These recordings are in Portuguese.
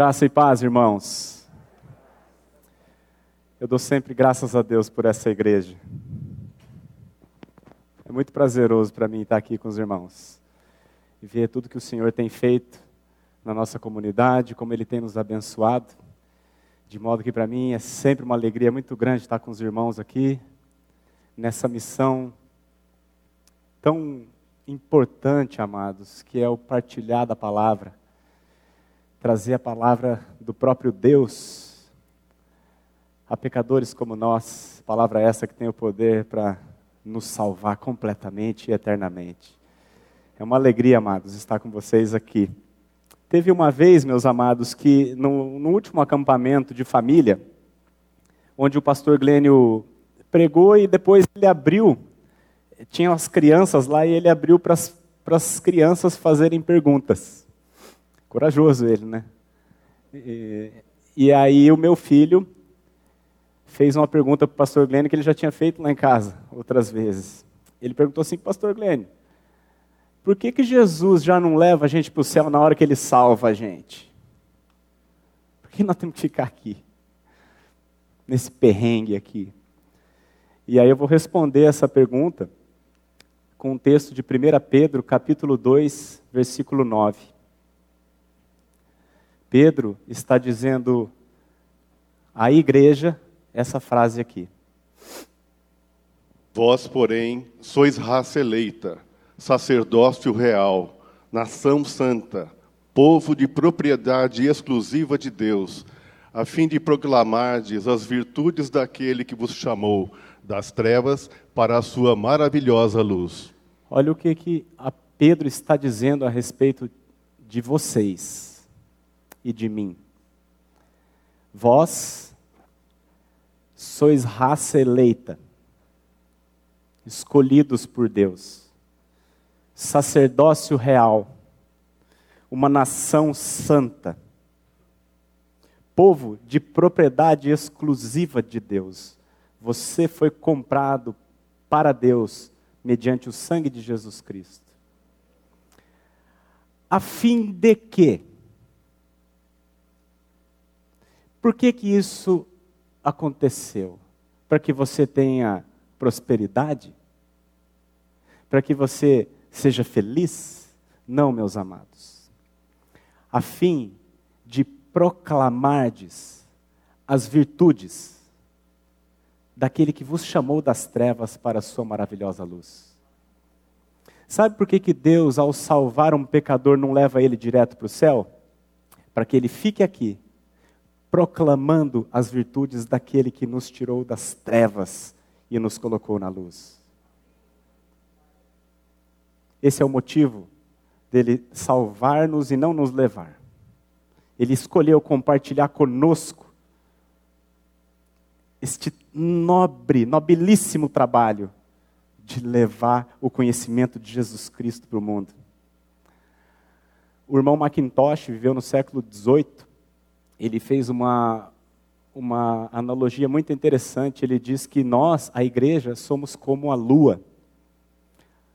Graça e paz, irmãos. Eu dou sempre graças a Deus por essa igreja. É muito prazeroso para mim estar aqui com os irmãos e ver tudo que o Senhor tem feito na nossa comunidade, como Ele tem nos abençoado. De modo que para mim é sempre uma alegria muito grande estar com os irmãos aqui, nessa missão tão importante, amados, que é o partilhar da palavra, trazer a palavra do próprio Deus a pecadores como nós, palavra essa que tem o poder para nos salvar completamente e eternamente. É uma alegria, amados, estar com vocês aqui. Teve uma vez, meus amados, que no, no último acampamento de família, onde o pastor Glênio pregou e depois ele abriu, tinha as crianças lá e ele abriu para as crianças fazerem perguntas. Corajoso ele, né? E, e aí o meu filho fez uma pergunta para o pastor Glênio que ele já tinha feito lá em casa outras vezes. Ele perguntou assim, pastor Glênio, por que, que Jesus já não leva a gente para o céu na hora que ele salva a gente? Por que nós temos que ficar aqui? Nesse perrengue aqui. E aí eu vou responder essa pergunta com o um texto de 1 Pedro, capítulo 2, versículo 9. Pedro está dizendo à igreja essa frase aqui. Vós, porém, sois raça eleita, sacerdócio real, nação santa, povo de propriedade exclusiva de Deus, a fim de proclamardes as virtudes daquele que vos chamou das trevas para a sua maravilhosa luz. Olha o que, que a Pedro está dizendo a respeito de vocês e de mim. Vós sois raça eleita, escolhidos por Deus, sacerdócio real, uma nação santa, povo de propriedade exclusiva de Deus. Você foi comprado para Deus mediante o sangue de Jesus Cristo. A fim de quê? Por que que isso aconteceu? Para que você tenha prosperidade? Para que você seja feliz? Não, meus amados. A fim de proclamardes as virtudes daquele que vos chamou das trevas para a sua maravilhosa luz. Sabe por que, que Deus, ao salvar um pecador, não leva ele direto para o céu? Para que ele fique aqui proclamando as virtudes daquele que nos tirou das trevas e nos colocou na luz. Esse é o motivo dele salvar-nos e não nos levar. Ele escolheu compartilhar conosco este nobre, nobilíssimo trabalho de levar o conhecimento de Jesus Cristo para o mundo. O irmão Macintosh viveu no século XVIII ele fez uma, uma analogia muito interessante. Ele diz que nós, a igreja, somos como a lua.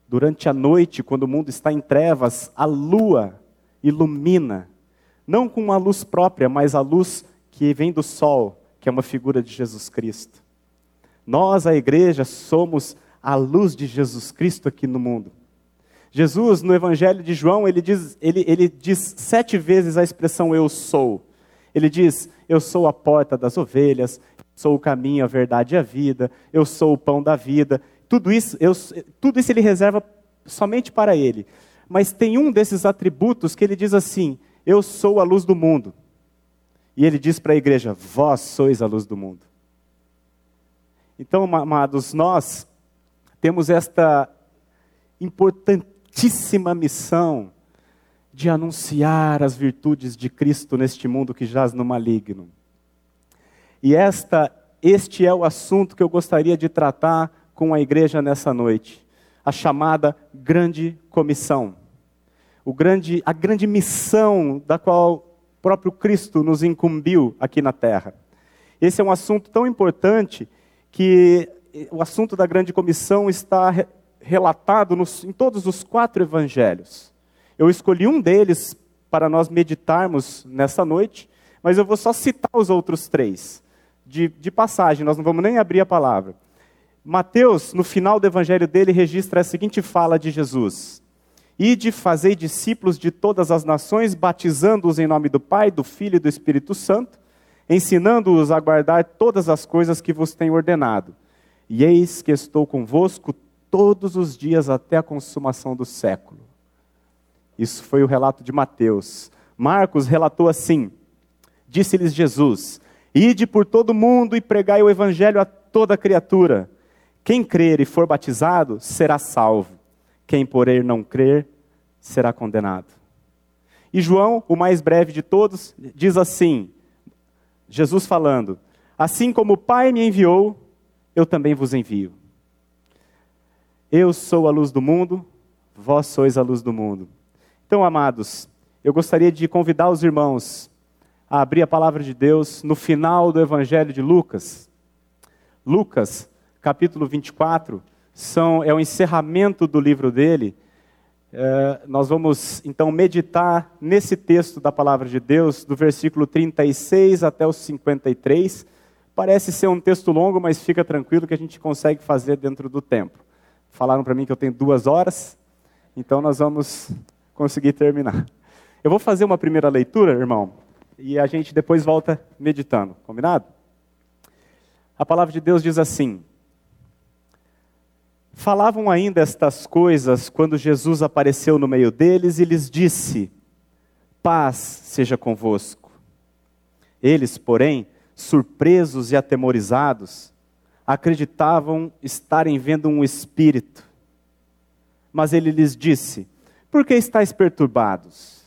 Durante a noite, quando o mundo está em trevas, a lua ilumina, não com uma luz própria, mas a luz que vem do sol, que é uma figura de Jesus Cristo. Nós, a igreja, somos a luz de Jesus Cristo aqui no mundo. Jesus, no Evangelho de João, ele diz, ele, ele diz sete vezes a expressão eu sou. Ele diz: Eu sou a porta das ovelhas, sou o caminho, a verdade e a vida, eu sou o pão da vida. Tudo isso, eu, tudo isso ele reserva somente para ele. Mas tem um desses atributos que ele diz assim: Eu sou a luz do mundo. E ele diz para a igreja: Vós sois a luz do mundo. Então, amados, nós temos esta importantíssima missão de anunciar as virtudes de Cristo neste mundo que jaz no maligno. E esta, este é o assunto que eu gostaria de tratar com a igreja nessa noite, a chamada grande comissão. O grande, a grande missão da qual o próprio Cristo nos incumbiu aqui na terra. Esse é um assunto tão importante que o assunto da grande comissão está relatado nos, em todos os quatro evangelhos. Eu escolhi um deles para nós meditarmos nessa noite, mas eu vou só citar os outros três, de, de passagem, nós não vamos nem abrir a palavra. Mateus, no final do evangelho dele, registra a seguinte fala de Jesus: Ide, fazei discípulos de todas as nações, batizando-os em nome do Pai, do Filho e do Espírito Santo, ensinando-os a guardar todas as coisas que vos tenho ordenado. E eis que estou convosco todos os dias até a consumação do século. Isso foi o relato de Mateus. Marcos relatou assim: Disse-lhes Jesus: Ide por todo o mundo e pregai o evangelho a toda criatura. Quem crer e for batizado será salvo. Quem, porém, não crer será condenado. E João, o mais breve de todos, diz assim: Jesus falando: Assim como o Pai me enviou, eu também vos envio. Eu sou a luz do mundo, vós sois a luz do mundo. Então, amados, eu gostaria de convidar os irmãos a abrir a palavra de Deus no final do Evangelho de Lucas. Lucas, capítulo 24, são, é o encerramento do livro dele. É, nós vamos então meditar nesse texto da palavra de Deus, do versículo 36 até o 53. Parece ser um texto longo, mas fica tranquilo que a gente consegue fazer dentro do tempo. Falaram para mim que eu tenho duas horas, então nós vamos conseguir terminar. Eu vou fazer uma primeira leitura, irmão, e a gente depois volta meditando, combinado? A palavra de Deus diz assim: Falavam ainda estas coisas quando Jesus apareceu no meio deles e lhes disse: Paz seja convosco. Eles, porém, surpresos e atemorizados, acreditavam estarem vendo um espírito. Mas ele lhes disse: Por que estáis perturbados?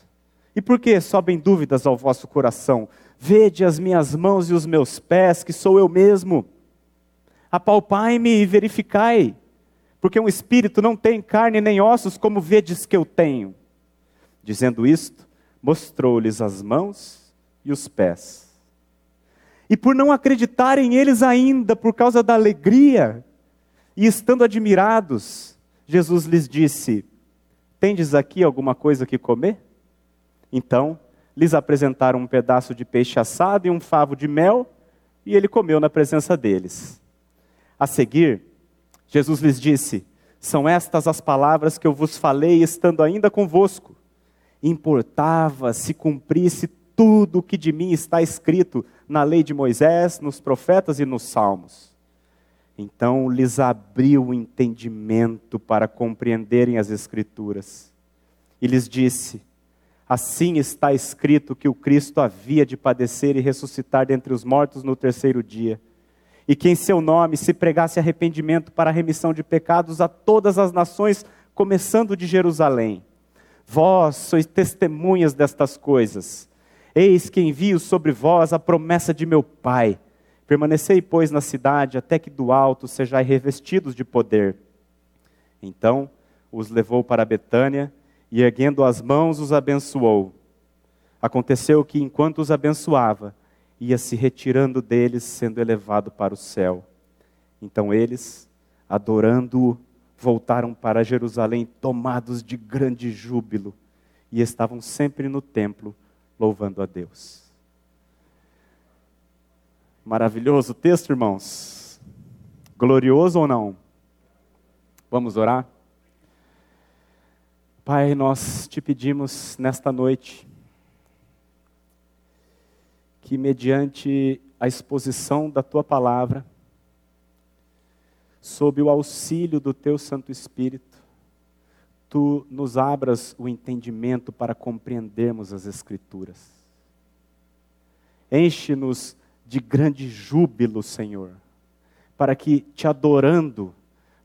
E por que sobem dúvidas ao vosso coração? Vede as minhas mãos e os meus pés, que sou eu mesmo. Apalpai-me e verificai porque um espírito não tem carne nem ossos, como vedes que eu tenho. Dizendo isto, mostrou-lhes as mãos e os pés. E por não acreditarem eles ainda, por causa da alegria, e estando admirados, Jesus lhes disse: Tendes aqui alguma coisa que comer? Então lhes apresentaram um pedaço de peixe assado e um favo de mel, e ele comeu na presença deles. A seguir, Jesus lhes disse: São estas as palavras que eu vos falei estando ainda convosco. Importava se cumprisse tudo o que de mim está escrito na lei de Moisés, nos profetas e nos salmos. Então lhes abriu o entendimento para compreenderem as Escrituras. E lhes disse: Assim está escrito que o Cristo havia de padecer e ressuscitar dentre os mortos no terceiro dia e que em seu nome se pregasse arrependimento para a remissão de pecados a todas as nações, começando de Jerusalém. Vós sois testemunhas destas coisas. Eis que envio sobre vós a promessa de meu Pai. Permanecei, pois, na cidade, até que do alto sejais revestidos de poder. Então os levou para Betânia e, erguendo as mãos, os abençoou. Aconteceu que, enquanto os abençoava, ia se retirando deles, sendo elevado para o céu. Então eles, adorando-o, voltaram para Jerusalém, tomados de grande júbilo, e estavam sempre no templo, louvando a Deus. Maravilhoso texto, irmãos. Glorioso ou não? Vamos orar? Pai, nós te pedimos nesta noite que, mediante a exposição da tua palavra, sob o auxílio do teu Santo Espírito, tu nos abras o entendimento para compreendermos as Escrituras. Enche-nos de grande júbilo, Senhor, para que, te adorando,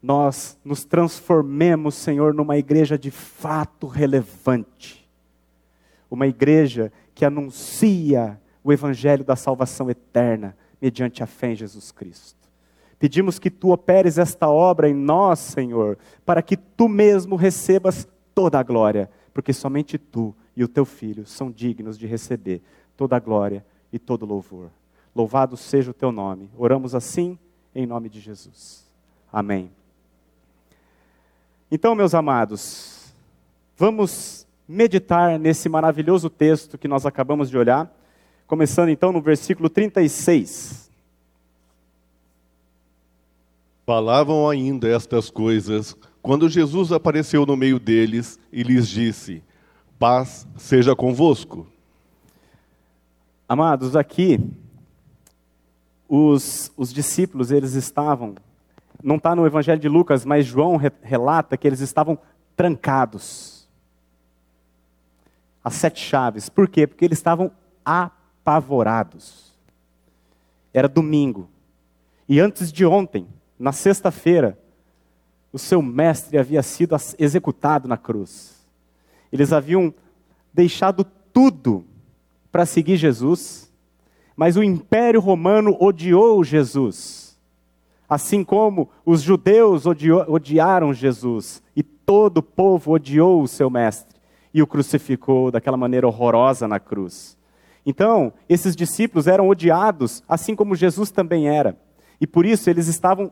nós nos transformemos, Senhor, numa igreja de fato relevante. Uma igreja que anuncia o evangelho da salvação eterna mediante a fé em Jesus Cristo. Pedimos que tu operes esta obra em nós, Senhor, para que tu mesmo recebas toda a glória, porque somente tu e o teu filho são dignos de receber toda a glória e todo o louvor. Louvado seja o teu nome. Oramos assim em nome de Jesus. Amém. Então, meus amados, vamos meditar nesse maravilhoso texto que nós acabamos de olhar começando então no versículo 36. Falavam ainda estas coisas quando Jesus apareceu no meio deles e lhes disse: Paz seja convosco. Amados, aqui os, os discípulos eles estavam, não está no Evangelho de Lucas, mas João re, relata que eles estavam trancados. As sete chaves. Por quê? Porque eles estavam apavorados. Era domingo. E antes de ontem, na sexta-feira, o seu mestre havia sido executado na cruz. Eles haviam deixado tudo para seguir Jesus, mas o Império Romano odiou Jesus. Assim como os judeus odiaram Jesus e todo o povo odiou o seu mestre e o crucificou daquela maneira horrorosa na cruz. Então, esses discípulos eram odiados, assim como Jesus também era. E por isso eles estavam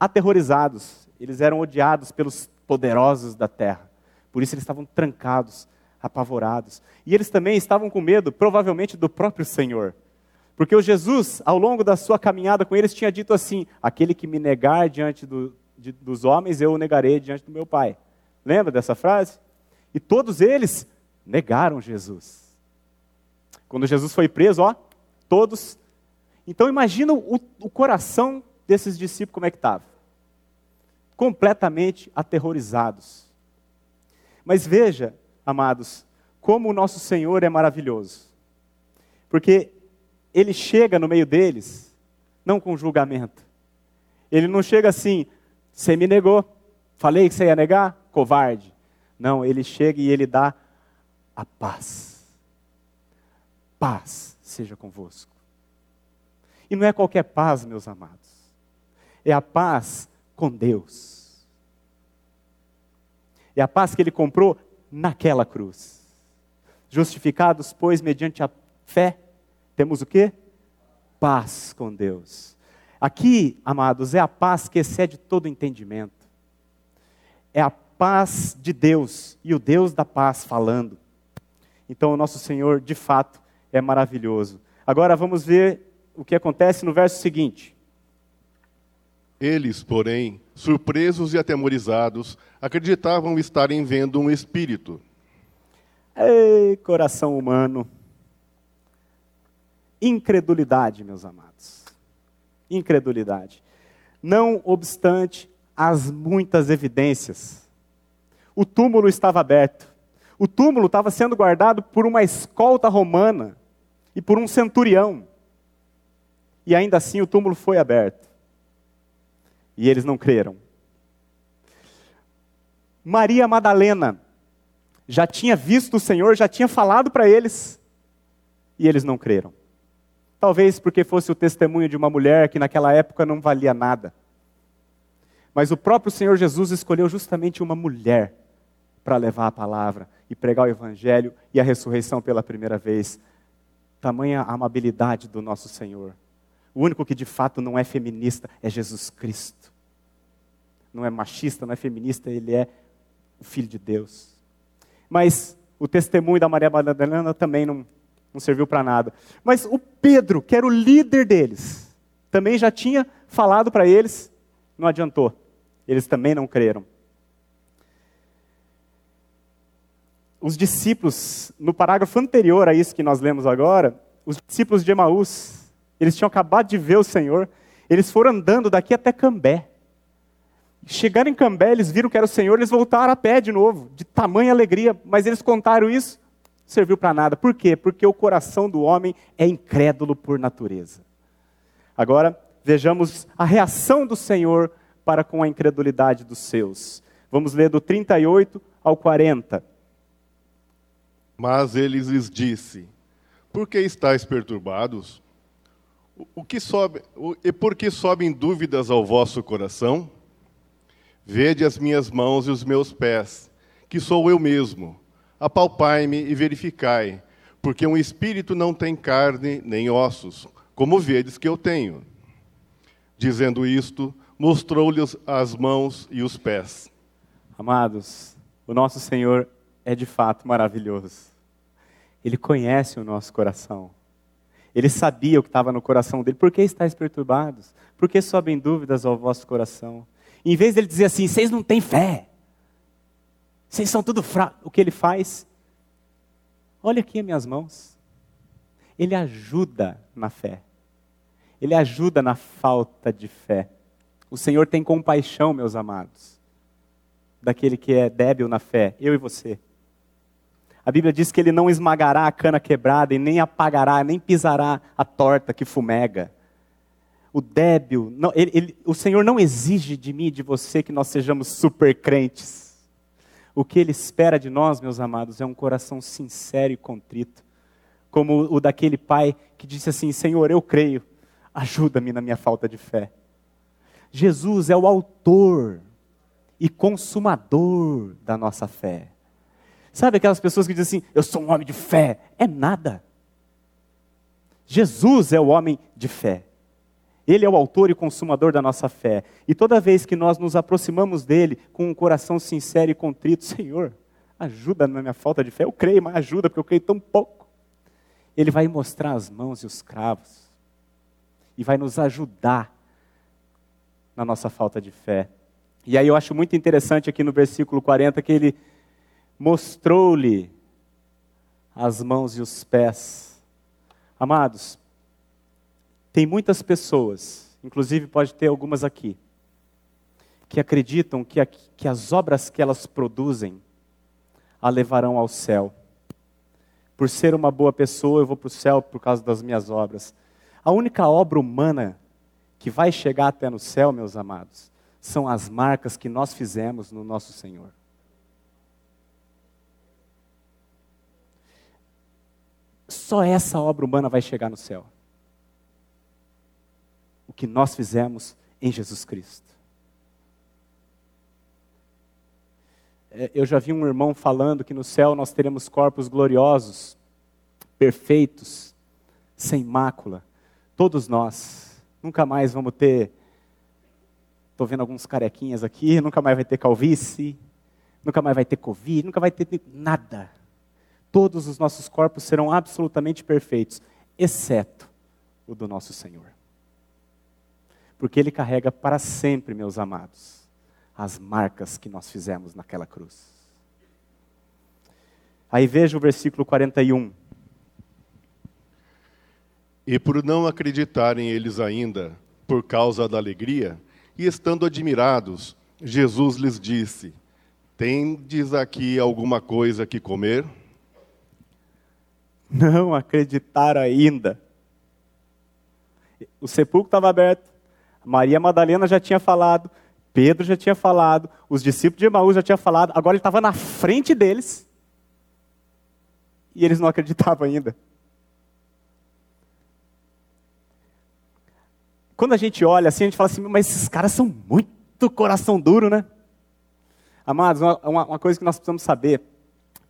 aterrorizados, eles eram odiados pelos poderosos da terra. Por isso eles estavam trancados, apavorados. E eles também estavam com medo, provavelmente, do próprio Senhor. Porque o Jesus, ao longo da sua caminhada com eles, tinha dito assim: Aquele que me negar diante do, de, dos homens, eu o negarei diante do meu Pai. Lembra dessa frase? E todos eles negaram Jesus. Quando Jesus foi preso, ó, todos. Então imagina o, o coração desses discípulos como é que estava. Completamente aterrorizados. Mas veja, amados, como o nosso Senhor é maravilhoso. Porque ele chega no meio deles, não com julgamento. Ele não chega assim, você me negou, falei que você ia negar, covarde. Não, ele chega e ele dá a paz paz seja convosco. E não é qualquer paz, meus amados. É a paz com Deus. É a paz que ele comprou naquela cruz. Justificados, pois, mediante a fé, temos o quê? Paz com Deus. Aqui, amados, é a paz que excede todo entendimento. É a paz de Deus e o Deus da paz falando. Então, o nosso Senhor, de fato, é maravilhoso. Agora vamos ver o que acontece no verso seguinte. Eles, porém, surpresos e atemorizados, acreditavam estarem vendo um espírito. Ei, coração humano. Incredulidade, meus amados. Incredulidade. Não obstante as muitas evidências, o túmulo estava aberto. O túmulo estava sendo guardado por uma escolta romana e por um centurião. E ainda assim o túmulo foi aberto. E eles não creram. Maria Madalena já tinha visto o Senhor, já tinha falado para eles, e eles não creram. Talvez porque fosse o testemunho de uma mulher que naquela época não valia nada. Mas o próprio Senhor Jesus escolheu justamente uma mulher para levar a palavra e pregar o Evangelho e a ressurreição pela primeira vez. Tamanha amabilidade do nosso Senhor. O único que de fato não é feminista é Jesus Cristo. Não é machista, não é feminista, ele é o Filho de Deus. Mas o testemunho da Maria Madalena também não, não serviu para nada. Mas o Pedro, que era o líder deles, também já tinha falado para eles, não adiantou. Eles também não creram. os discípulos, no parágrafo anterior a isso que nós lemos agora, os discípulos de Emaús, eles tinham acabado de ver o Senhor, eles foram andando daqui até Cambé. Chegaram em Cambé, eles viram que era o Senhor, eles voltaram a pé de novo, de tamanha alegria, mas eles contaram isso, serviu para nada. Por quê? Porque o coração do homem é incrédulo por natureza. Agora, vejamos a reação do Senhor para com a incredulidade dos seus. Vamos ler do 38 ao 40. Mas ele lhes disse: Por que estáis perturbados? O que sobe, e por que sobem dúvidas ao vosso coração? Vede as minhas mãos e os meus pés, que sou eu mesmo. Apalpai-me e verificai, porque um espírito não tem carne nem ossos, como vedes que eu tenho. Dizendo isto, mostrou-lhes as mãos e os pés. Amados, o nosso Senhor é de fato maravilhoso. Ele conhece o nosso coração. Ele sabia o que estava no coração dele. Por que estáis perturbados? Por que sobem dúvidas ao vosso coração? Em vez dele dizer assim, vocês não têm fé. Vocês são tudo fracos. O que ele faz? Olha aqui as minhas mãos. Ele ajuda na fé. Ele ajuda na falta de fé. O Senhor tem compaixão, meus amados, daquele que é débil na fé, eu e você. A Bíblia diz que ele não esmagará a cana quebrada e nem apagará, nem pisará a torta que fumega. O débil, não, ele, ele, o Senhor não exige de mim e de você que nós sejamos super crentes. O que ele espera de nós, meus amados, é um coração sincero e contrito, como o daquele pai que disse assim: Senhor, eu creio, ajuda-me na minha falta de fé. Jesus é o autor e consumador da nossa fé. Sabe aquelas pessoas que dizem assim: Eu sou um homem de fé? É nada. Jesus é o homem de fé. Ele é o autor e consumador da nossa fé. E toda vez que nós nos aproximamos dele com um coração sincero e contrito, Senhor, ajuda na minha falta de fé. Eu creio, mas ajuda, porque eu creio tão pouco. Ele vai mostrar as mãos e os cravos. E vai nos ajudar na nossa falta de fé. E aí eu acho muito interessante aqui no versículo 40 que ele mostrou-lhe as mãos e os pés. Amados, tem muitas pessoas, inclusive pode ter algumas aqui, que acreditam que, a, que as obras que elas produzem a levarão ao céu. Por ser uma boa pessoa, eu vou para o céu por causa das minhas obras. A única obra humana que vai chegar até no céu, meus amados, são as marcas que nós fizemos no nosso Senhor. Só essa obra humana vai chegar no céu. Que nós fizemos em Jesus Cristo. É, eu já vi um irmão falando que no céu nós teremos corpos gloriosos, perfeitos, sem mácula. Todos nós. Nunca mais vamos ter. Estou vendo alguns carequinhas aqui, nunca mais vai ter calvície, nunca mais vai ter Covid, nunca vai ter nada todos os nossos corpos serão absolutamente perfeitos, exceto o do nosso Senhor. Porque Ele carrega para sempre, meus amados, as marcas que nós fizemos naquela cruz. Aí veja o versículo 41. E por não acreditarem eles ainda, por causa da alegria, e estando admirados, Jesus lhes disse: Tendes aqui alguma coisa que comer? não acreditaram ainda. O sepulcro estava aberto, Maria Madalena já tinha falado, Pedro já tinha falado, os discípulos de Emaús já tinham falado, agora ele estava na frente deles. E eles não acreditavam ainda. Quando a gente olha assim, a gente fala assim, mas esses caras são muito coração duro, né? Amados, uma, uma coisa que nós precisamos saber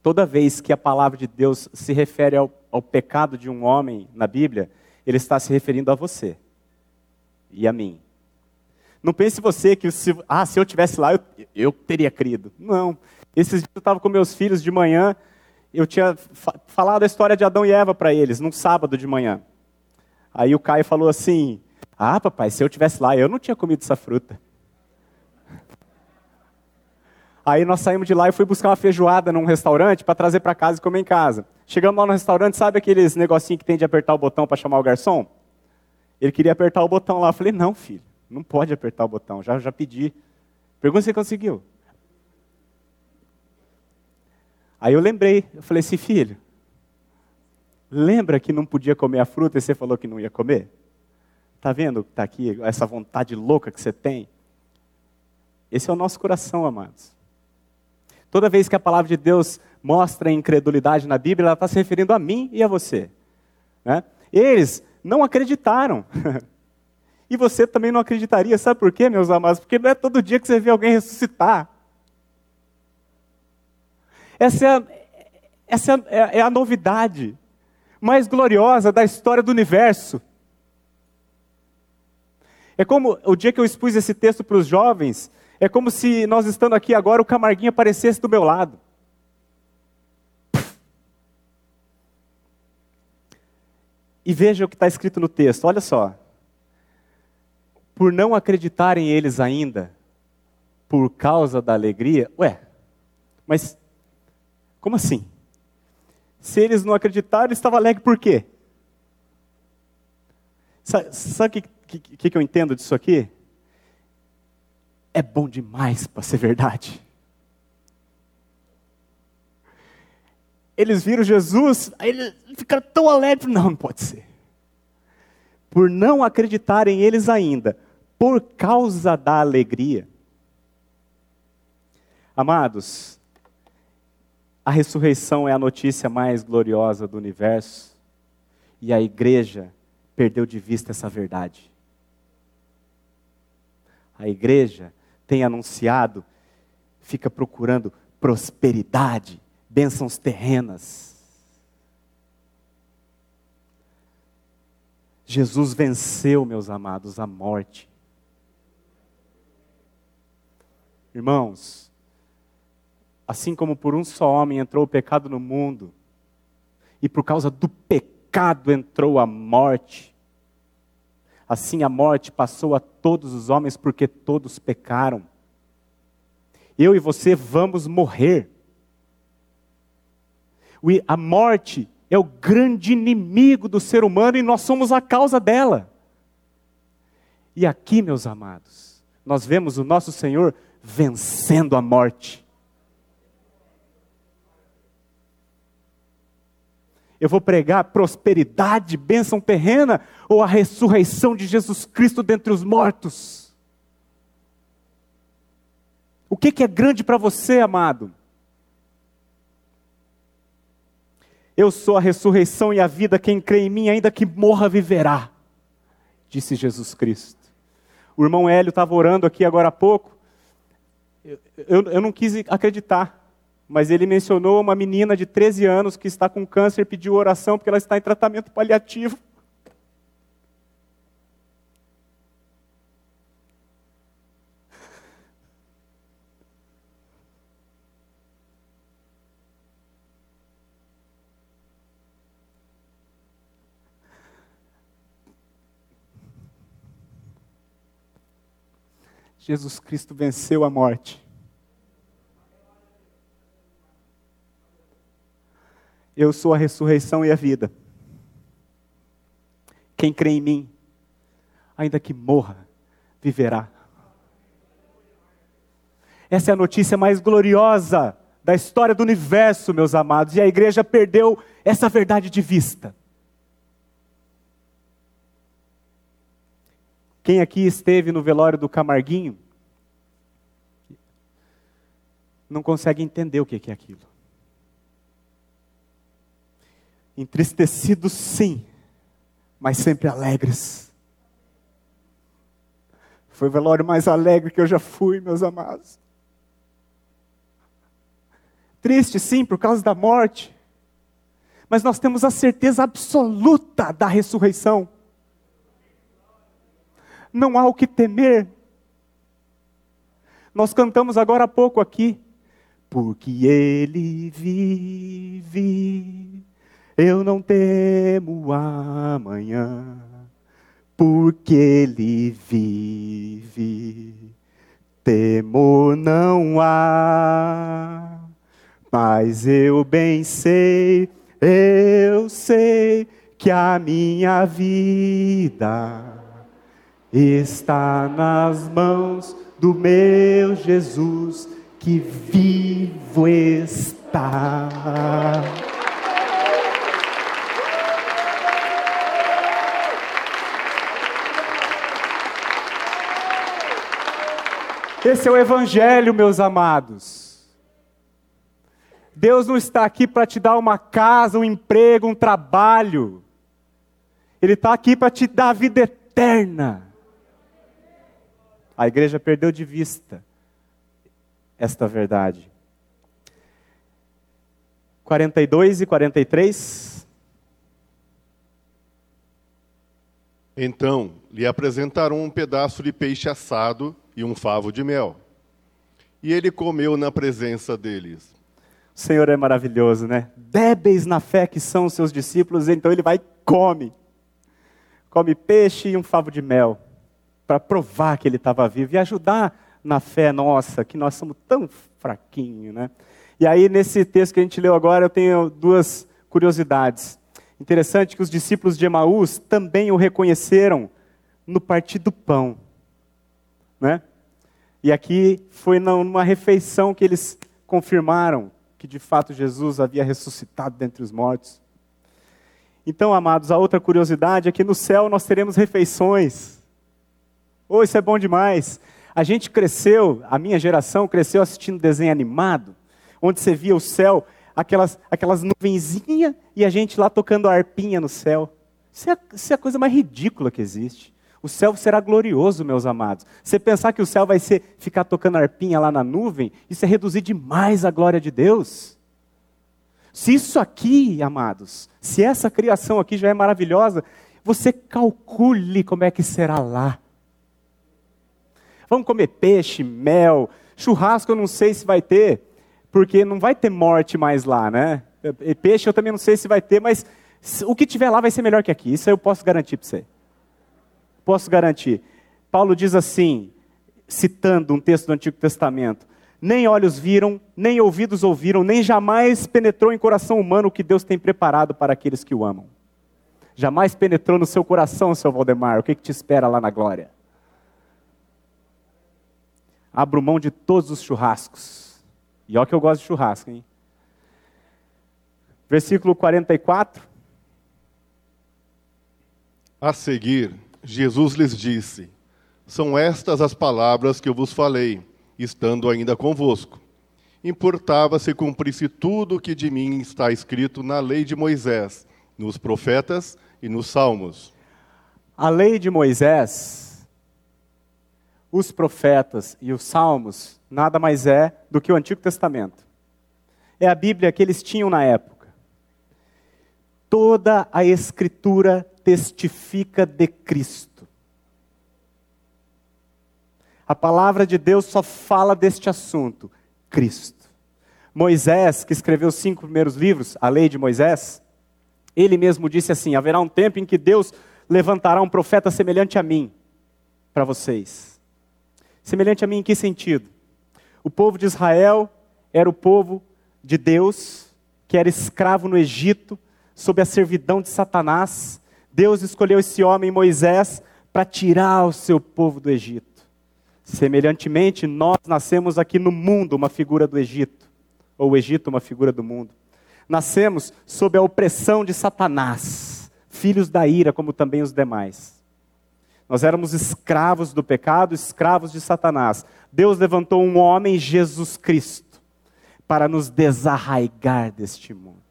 Toda vez que a palavra de Deus se refere ao, ao pecado de um homem na Bíblia, ele está se referindo a você e a mim. Não pense você que se, ah, se eu tivesse lá, eu, eu teria crido. Não. Esses dias eu estava com meus filhos de manhã, eu tinha fa falado a história de Adão e Eva para eles, num sábado de manhã. Aí o Caio falou assim: Ah, papai, se eu tivesse lá, eu não tinha comido essa fruta. Aí nós saímos de lá e fui buscar uma feijoada num restaurante para trazer para casa e comer em casa. Chegamos lá no restaurante, sabe aqueles negocinho que tem de apertar o botão para chamar o garçom? Ele queria apertar o botão lá. Eu falei, não, filho, não pode apertar o botão, já, já pedi. Pergunta se conseguiu. Aí eu lembrei, eu falei assim, filho, lembra que não podia comer a fruta e você falou que não ia comer? Está vendo que está aqui, essa vontade louca que você tem? Esse é o nosso coração, amados. Toda vez que a palavra de Deus mostra incredulidade na Bíblia, ela está se referindo a mim e a você. Né? Eles não acreditaram. e você também não acreditaria. Sabe por quê, meus amados? Porque não é todo dia que você vê alguém ressuscitar. Essa é a, essa é a, é a novidade mais gloriosa da história do universo. É como o dia que eu expus esse texto para os jovens, é como se nós estando aqui agora, o Camarguinho aparecesse do meu lado. E veja o que está escrito no texto, olha só. Por não acreditarem eles ainda, por causa da alegria, ué, mas como assim? Se eles não acreditaram, estava alegre por quê? Sabe o que, que, que eu entendo disso aqui? É bom demais para ser verdade. Eles viram Jesus, aí eles ficaram tão alegres. Não, não pode ser. Por não acreditarem eles ainda, por causa da alegria. Amados, a ressurreição é a notícia mais gloriosa do universo e a igreja perdeu de vista essa verdade. A igreja tem anunciado, fica procurando prosperidade, bênçãos terrenas. Jesus venceu, meus amados, a morte. Irmãos, assim como por um só homem entrou o pecado no mundo, e por causa do pecado entrou a morte, assim a morte passou a todos os homens porque todos pecaram. Eu e você vamos morrer. A morte é o grande inimigo do ser humano e nós somos a causa dela. E aqui, meus amados, nós vemos o nosso Senhor vencendo a morte. Eu vou pregar prosperidade, bênção terrena ou a ressurreição de Jesus Cristo dentre os mortos? O que, que é grande para você, amado? Eu sou a ressurreição e a vida, quem crê em mim, ainda que morra, viverá, disse Jesus Cristo. O irmão Hélio estava orando aqui agora há pouco, eu, eu, não quis acreditar. Mas ele mencionou uma menina de 13 anos que está com câncer pediu oração porque ela está em tratamento paliativo. Jesus Cristo venceu a morte. Eu sou a ressurreição e a vida. Quem crê em mim, ainda que morra, viverá. Essa é a notícia mais gloriosa da história do universo, meus amados, e a igreja perdeu essa verdade de vista. Quem aqui esteve no velório do Camarguinho não consegue entender o que é aquilo. Entristecidos, sim, mas sempre alegres. Foi o velório mais alegre que eu já fui, meus amados. Triste, sim, por causa da morte, mas nós temos a certeza absoluta da ressurreição. Não há o que temer. Nós cantamos agora há pouco aqui, porque Ele vive eu não temo amanhã, porque Ele vive. Temor não há, mas eu bem sei, eu sei que a minha vida está nas mãos do meu Jesus que vivo está. Esse é o Evangelho, meus amados. Deus não está aqui para te dar uma casa, um emprego, um trabalho. Ele está aqui para te dar a vida eterna. A igreja perdeu de vista esta verdade. 42 e 43. Então lhe apresentaram um pedaço de peixe assado e um favo de mel. E ele comeu na presença deles. O Senhor é maravilhoso, né? Débeis na fé que são os seus discípulos, então ele vai e come. come peixe e um favo de mel, para provar que ele estava vivo e ajudar na fé nossa, que nós somos tão fraquinhos, né? E aí, nesse texto que a gente leu agora, eu tenho duas curiosidades. Interessante que os discípulos de Emaús também o reconheceram no partir do pão, né? E aqui foi numa refeição que eles confirmaram que de fato Jesus havia ressuscitado dentre os mortos. Então, amados, a outra curiosidade é que no céu nós teremos refeições. Oh, isso é bom demais. A gente cresceu, a minha geração cresceu assistindo desenho animado, onde você via o céu, aquelas, aquelas nuvenzinhas e a gente lá tocando a arpinha no céu. Isso é, isso é a coisa mais ridícula que existe. O céu será glorioso, meus amados. Você pensar que o céu vai ser ficar tocando arpinha lá na nuvem, isso é reduzir demais a glória de Deus. Se isso aqui, amados, se essa criação aqui já é maravilhosa, você calcule como é que será lá. Vamos comer peixe, mel, churrasco eu não sei se vai ter, porque não vai ter morte mais lá, né? E peixe eu também não sei se vai ter, mas o que tiver lá vai ser melhor que aqui. Isso eu posso garantir para você. Posso garantir. Paulo diz assim, citando um texto do Antigo Testamento: nem olhos viram, nem ouvidos ouviram, nem jamais penetrou em coração humano o que Deus tem preparado para aqueles que o amam. Jamais penetrou no seu coração, seu Valdemar, o que, que te espera lá na glória? Abro mão de todos os churrascos. E olha que eu gosto de churrasco, hein? Versículo 44. A seguir, Jesus lhes disse: São estas as palavras que eu vos falei estando ainda convosco. Importava se cumprisse tudo o que de mim está escrito na lei de Moisés, nos profetas e nos salmos. A lei de Moisés, os profetas e os salmos, nada mais é do que o Antigo Testamento. É a Bíblia que eles tinham na época. Toda a Escritura testifica de Cristo. A palavra de Deus só fala deste assunto: Cristo. Moisés, que escreveu os cinco primeiros livros, a lei de Moisés, ele mesmo disse assim: haverá um tempo em que Deus levantará um profeta semelhante a mim para vocês. Semelhante a mim em que sentido? O povo de Israel era o povo de Deus, que era escravo no Egito, sob a servidão de Satanás. Deus escolheu esse homem, Moisés, para tirar o seu povo do Egito. Semelhantemente, nós nascemos aqui no mundo uma figura do Egito, ou o Egito uma figura do mundo. Nascemos sob a opressão de Satanás, filhos da ira, como também os demais. Nós éramos escravos do pecado, escravos de Satanás. Deus levantou um homem, Jesus Cristo, para nos desarraigar deste mundo.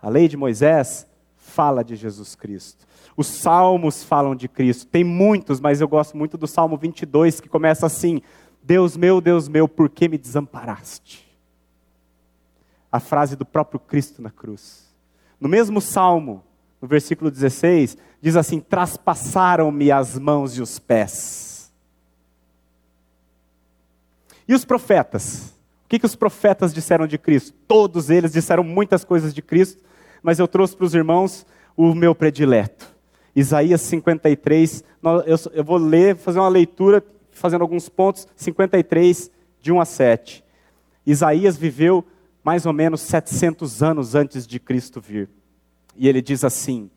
A lei de Moisés fala de Jesus Cristo. Os salmos falam de Cristo. Tem muitos, mas eu gosto muito do Salmo 22, que começa assim: Deus meu, Deus meu, por que me desamparaste? A frase do próprio Cristo na cruz. No mesmo salmo, no versículo 16, diz assim: Traspassaram-me as mãos e os pés. E os profetas? O que, que os profetas disseram de Cristo? Todos eles disseram muitas coisas de Cristo, mas eu trouxe para os irmãos o meu predileto. Isaías 53, eu vou ler, fazer uma leitura, fazendo alguns pontos, 53, de 1 a 7. Isaías viveu mais ou menos 700 anos antes de Cristo vir. E ele diz assim: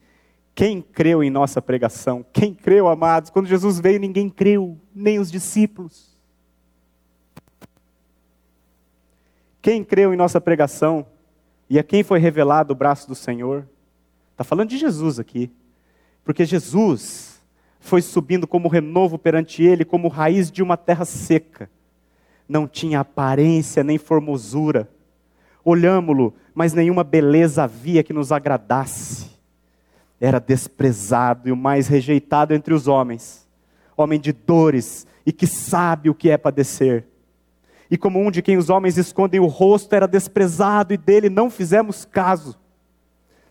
Quem creu em nossa pregação? Quem creu, amados? Quando Jesus veio, ninguém creu, nem os discípulos. Quem creu em nossa pregação? E a quem foi revelado o braço do Senhor? Está falando de Jesus aqui. Porque Jesus foi subindo como renovo perante ele, como raiz de uma terra seca. Não tinha aparência nem formosura. Olhámo-lo, mas nenhuma beleza havia que nos agradasse. Era desprezado e o mais rejeitado entre os homens. Homem de dores e que sabe o que é padecer. E como um de quem os homens escondem o rosto, era desprezado e dele não fizemos caso.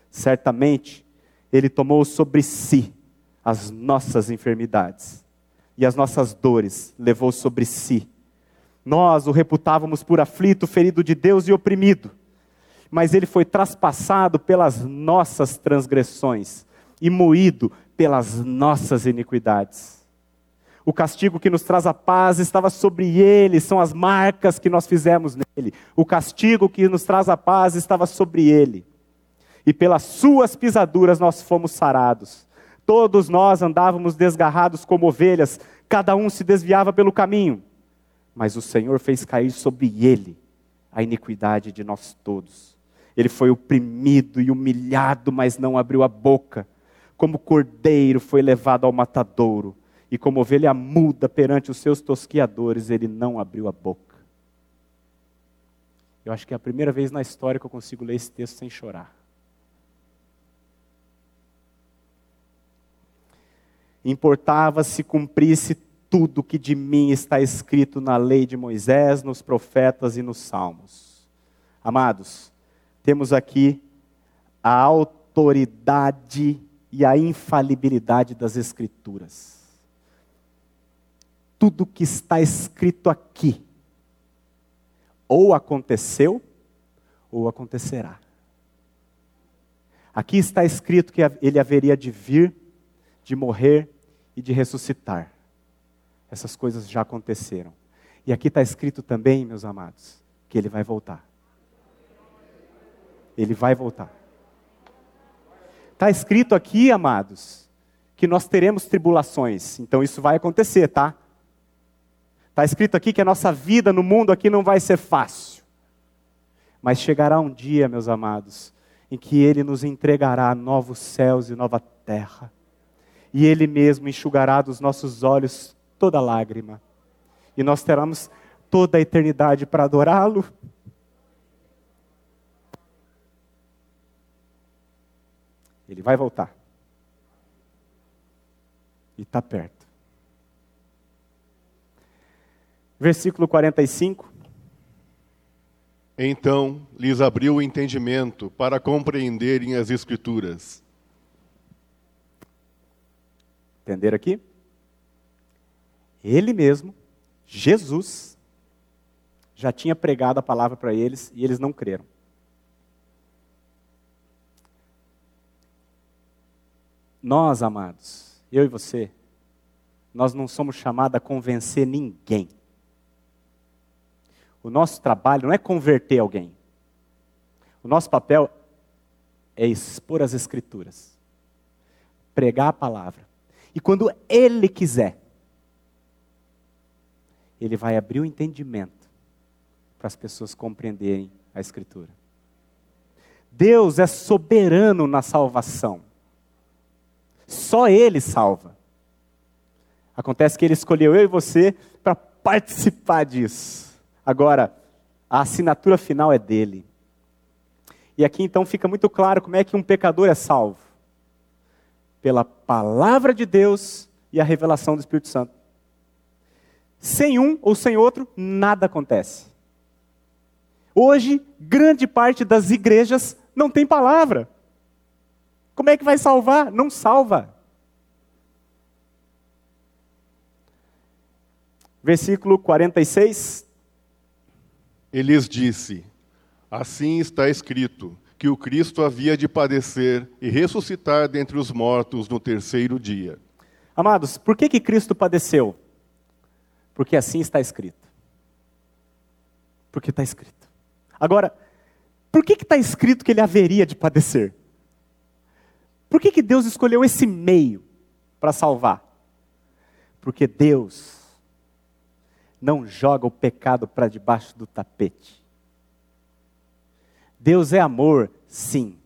Certamente, ele tomou sobre si as nossas enfermidades e as nossas dores levou sobre si. Nós o reputávamos por aflito, ferido de Deus e oprimido, mas ele foi traspassado pelas nossas transgressões, e moído pelas nossas iniquidades. O castigo que nos traz a paz estava sobre ele, são as marcas que nós fizemos nele. O castigo que nos traz a paz estava sobre ele. E pelas suas pisaduras nós fomos sarados. Todos nós andávamos desgarrados como ovelhas, cada um se desviava pelo caminho. Mas o Senhor fez cair sobre ele a iniquidade de nós todos. Ele foi oprimido e humilhado, mas não abriu a boca. Como cordeiro foi levado ao matadouro e como ovelha muda perante os seus tosquiadores, ele não abriu a boca. Eu acho que é a primeira vez na história que eu consigo ler esse texto sem chorar. Importava se cumprisse tudo que de mim está escrito na lei de Moisés, nos profetas e nos salmos. Amados, temos aqui a autoridade e a infalibilidade das Escrituras tudo que está escrito aqui ou aconteceu ou acontecerá. Aqui está escrito que ele haveria de vir, de morrer e de ressuscitar. Essas coisas já aconteceram. E aqui está escrito também, meus amados, que ele vai voltar. Ele vai voltar. Está escrito aqui, amados, que nós teremos tribulações. Então isso vai acontecer, tá? Está escrito aqui que a nossa vida no mundo aqui não vai ser fácil. Mas chegará um dia, meus amados, em que Ele nos entregará novos céus e nova terra. E Ele mesmo enxugará dos nossos olhos toda lágrima. E nós teremos toda a eternidade para adorá-lo. Ele vai voltar. E está perto. Versículo 45. Então lhes abriu o entendimento para compreenderem as Escrituras. Entenderam aqui? Ele mesmo, Jesus, já tinha pregado a palavra para eles e eles não creram. Nós, amados, eu e você, nós não somos chamados a convencer ninguém. O nosso trabalho não é converter alguém. O nosso papel é expor as Escrituras, pregar a palavra. E quando Ele quiser, Ele vai abrir o entendimento para as pessoas compreenderem a Escritura. Deus é soberano na salvação. Só Ele salva. Acontece que Ele escolheu eu e você para participar disso. Agora, a assinatura final é dele. E aqui então fica muito claro como é que um pecador é salvo: pela palavra de Deus e a revelação do Espírito Santo. Sem um ou sem outro, nada acontece. Hoje, grande parte das igrejas não tem palavra. Como é que vai salvar? Não salva. Versículo 46 ele lhes disse: Assim está escrito, que o Cristo havia de padecer e ressuscitar dentre os mortos no terceiro dia. Amados, por que, que Cristo padeceu? Porque assim está escrito. Porque está escrito. Agora, por que está escrito que ele haveria de padecer? Por que, que Deus escolheu esse meio para salvar? Porque Deus não joga o pecado para debaixo do tapete. Deus é amor, sim,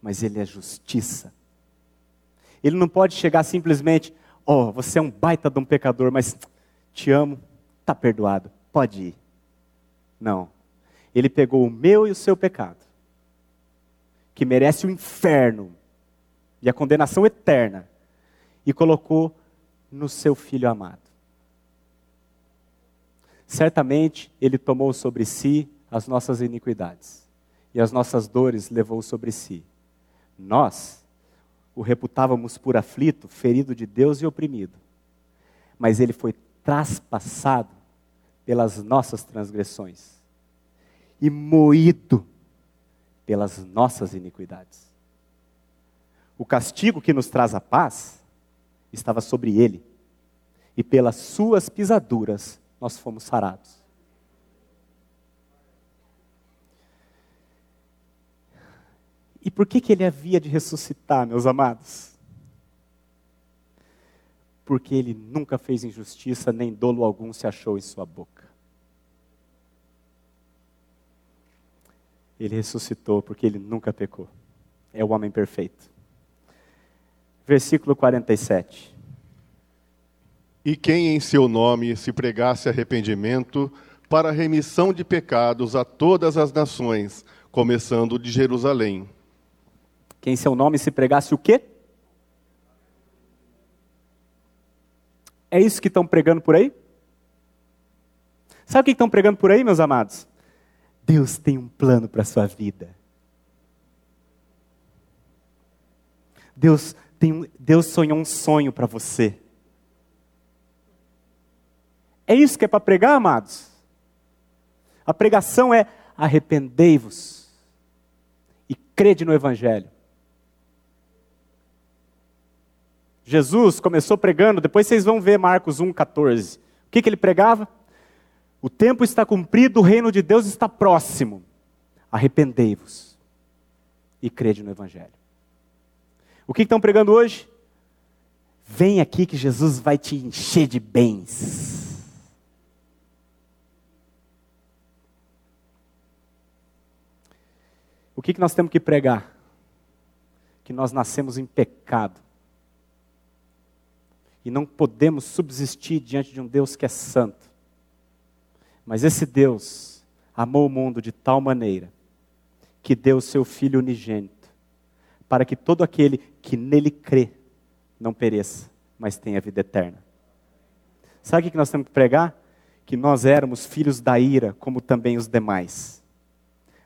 mas Ele é justiça. Ele não pode chegar simplesmente, oh, você é um baita de um pecador, mas te amo, está perdoado, pode ir. Não. Ele pegou o meu e o seu pecado, que merece o inferno e a condenação eterna, e colocou no seu filho amado certamente ele tomou sobre si as nossas iniquidades e as nossas dores levou sobre si. Nós o reputávamos por aflito, ferido de Deus e oprimido, mas ele foi traspassado pelas nossas transgressões e moído pelas nossas iniquidades. O castigo que nos traz a paz estava sobre ele, e pelas suas pisaduras nós fomos sarados. E por que, que ele havia de ressuscitar, meus amados? Porque ele nunca fez injustiça, nem dolo algum se achou em sua boca. Ele ressuscitou porque ele nunca pecou. É o homem perfeito. Versículo 47. E quem em seu nome se pregasse arrependimento para remissão de pecados a todas as nações, começando de Jerusalém. Quem em seu nome se pregasse o quê? É isso que estão pregando por aí? Sabe o que estão pregando por aí, meus amados? Deus tem um plano para a sua vida. Deus, tem, Deus sonhou um sonho para você. É isso que é para pregar, amados? A pregação é arrependei-vos e crede no Evangelho. Jesus começou pregando, depois vocês vão ver Marcos 1,14. O que, que ele pregava? O tempo está cumprido, o reino de Deus está próximo. Arrependei-vos e crede no Evangelho. O que, que estão pregando hoje? Vem aqui que Jesus vai te encher de bens. O que, que nós temos que pregar? Que nós nascemos em pecado e não podemos subsistir diante de um Deus que é santo. Mas esse Deus amou o mundo de tal maneira que deu o seu Filho unigênito, para que todo aquele que nele crê não pereça, mas tenha vida eterna. Sabe o que nós temos que pregar? Que nós éramos filhos da ira, como também os demais.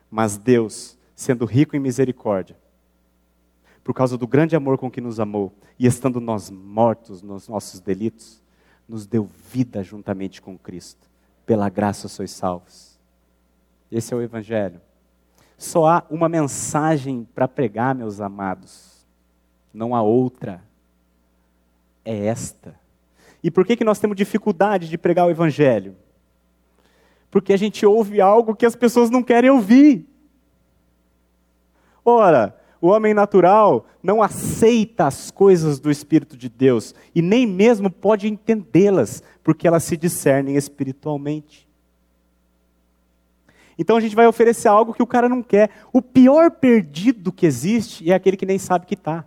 Mas Deus, sendo rico em misericórdia, por causa do grande amor com que nos amou, e estando nós mortos nos nossos delitos, nos deu vida juntamente com Cristo. Pela graça sois salvos. Esse é o Evangelho. Só há uma mensagem para pregar, meus amados. Não há outra. É esta. E por que, que nós temos dificuldade de pregar o Evangelho? Porque a gente ouve algo que as pessoas não querem ouvir. Ora, o homem natural não aceita as coisas do Espírito de Deus e nem mesmo pode entendê-las, porque elas se discernem espiritualmente. Então a gente vai oferecer algo que o cara não quer. O pior perdido que existe é aquele que nem sabe que está.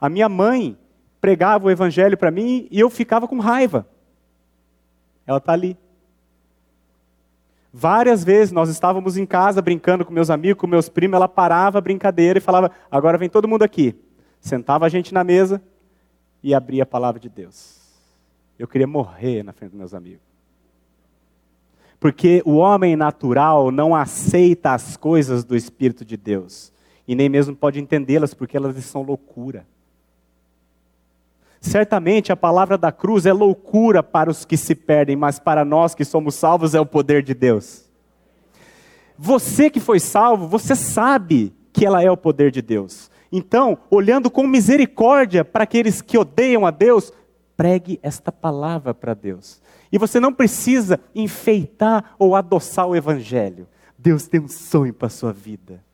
A minha mãe pregava o evangelho para mim e eu ficava com raiva. Ela está ali. Várias vezes nós estávamos em casa brincando com meus amigos, com meus primos, ela parava a brincadeira e falava: Agora vem todo mundo aqui. Sentava a gente na mesa e abria a palavra de Deus. Eu queria morrer na frente dos meus amigos. Porque o homem natural não aceita as coisas do Espírito de Deus. E nem mesmo pode entendê-las, porque elas são loucura. Certamente a palavra da cruz é loucura para os que se perdem, mas para nós que somos salvos é o poder de Deus. Você que foi salvo, você sabe que ela é o poder de Deus. Então, olhando com misericórdia para aqueles que odeiam a Deus, pregue esta palavra para Deus. E você não precisa enfeitar ou adoçar o evangelho. Deus tem um sonho para a sua vida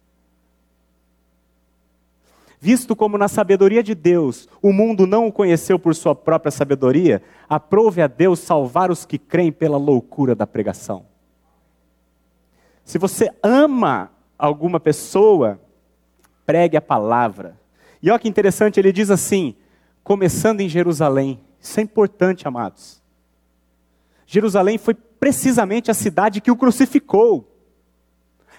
visto como na sabedoria de Deus o mundo não o conheceu por sua própria sabedoria, aprove a Deus salvar os que creem pela loucura da pregação. Se você ama alguma pessoa, pregue a palavra. E olha que interessante, ele diz assim: começando em Jerusalém. Isso é importante, amados. Jerusalém foi precisamente a cidade que o crucificou,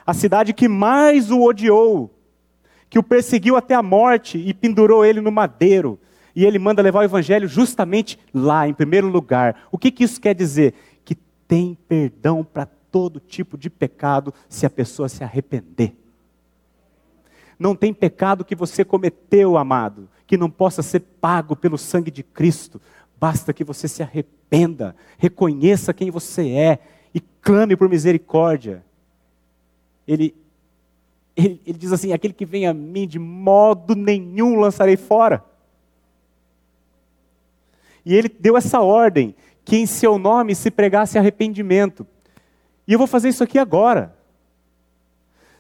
a cidade que mais o odiou, que o perseguiu até a morte e pendurou ele no madeiro. E ele manda levar o evangelho justamente lá, em primeiro lugar. O que, que isso quer dizer? Que tem perdão para todo tipo de pecado se a pessoa se arrepender. Não tem pecado que você cometeu, amado, que não possa ser pago pelo sangue de Cristo. Basta que você se arrependa, reconheça quem você é e clame por misericórdia. Ele Ele, ele diz assim: aquele que vem a mim, de modo nenhum lançarei fora. E ele deu essa ordem: que em seu nome se pregasse arrependimento. E eu vou fazer isso aqui agora.